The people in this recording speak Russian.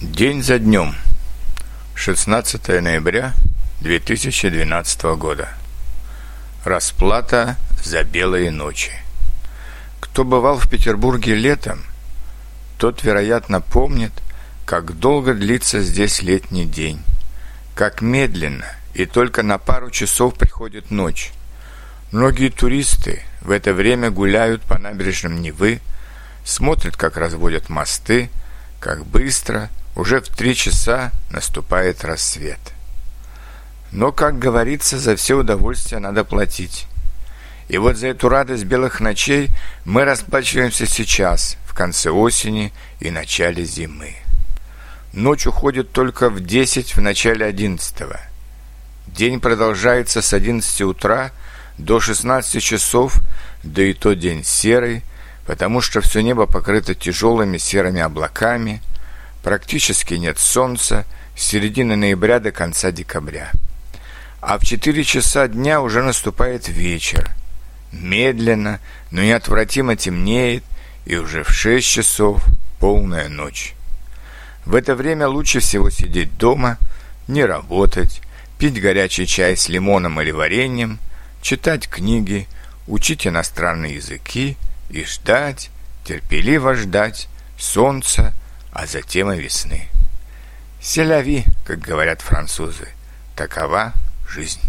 День за днем. 16 ноября 2012 года. Расплата за белые ночи. Кто бывал в Петербурге летом, тот, вероятно, помнит, как долго длится здесь летний день, как медленно и только на пару часов приходит ночь. Многие туристы в это время гуляют по набережным Невы, смотрят, как разводят мосты, как быстро – уже в три часа наступает рассвет. Но, как говорится, за все удовольствие надо платить. И вот за эту радость белых ночей мы расплачиваемся сейчас, в конце осени и начале зимы. Ночь уходит только в 10 в начале 11 -го. День продолжается с 11 утра до 16 часов, да и то день серый, потому что все небо покрыто тяжелыми серыми облаками – Практически нет солнца с середины ноября до конца декабря. А в 4 часа дня уже наступает вечер. Медленно, но неотвратимо темнеет, и уже в 6 часов полная ночь. В это время лучше всего сидеть дома, не работать, пить горячий чай с лимоном или вареньем, читать книги, учить иностранные языки и ждать, терпеливо ждать солнца, а затем и весны. Селяви, как говорят французы, такова жизнь.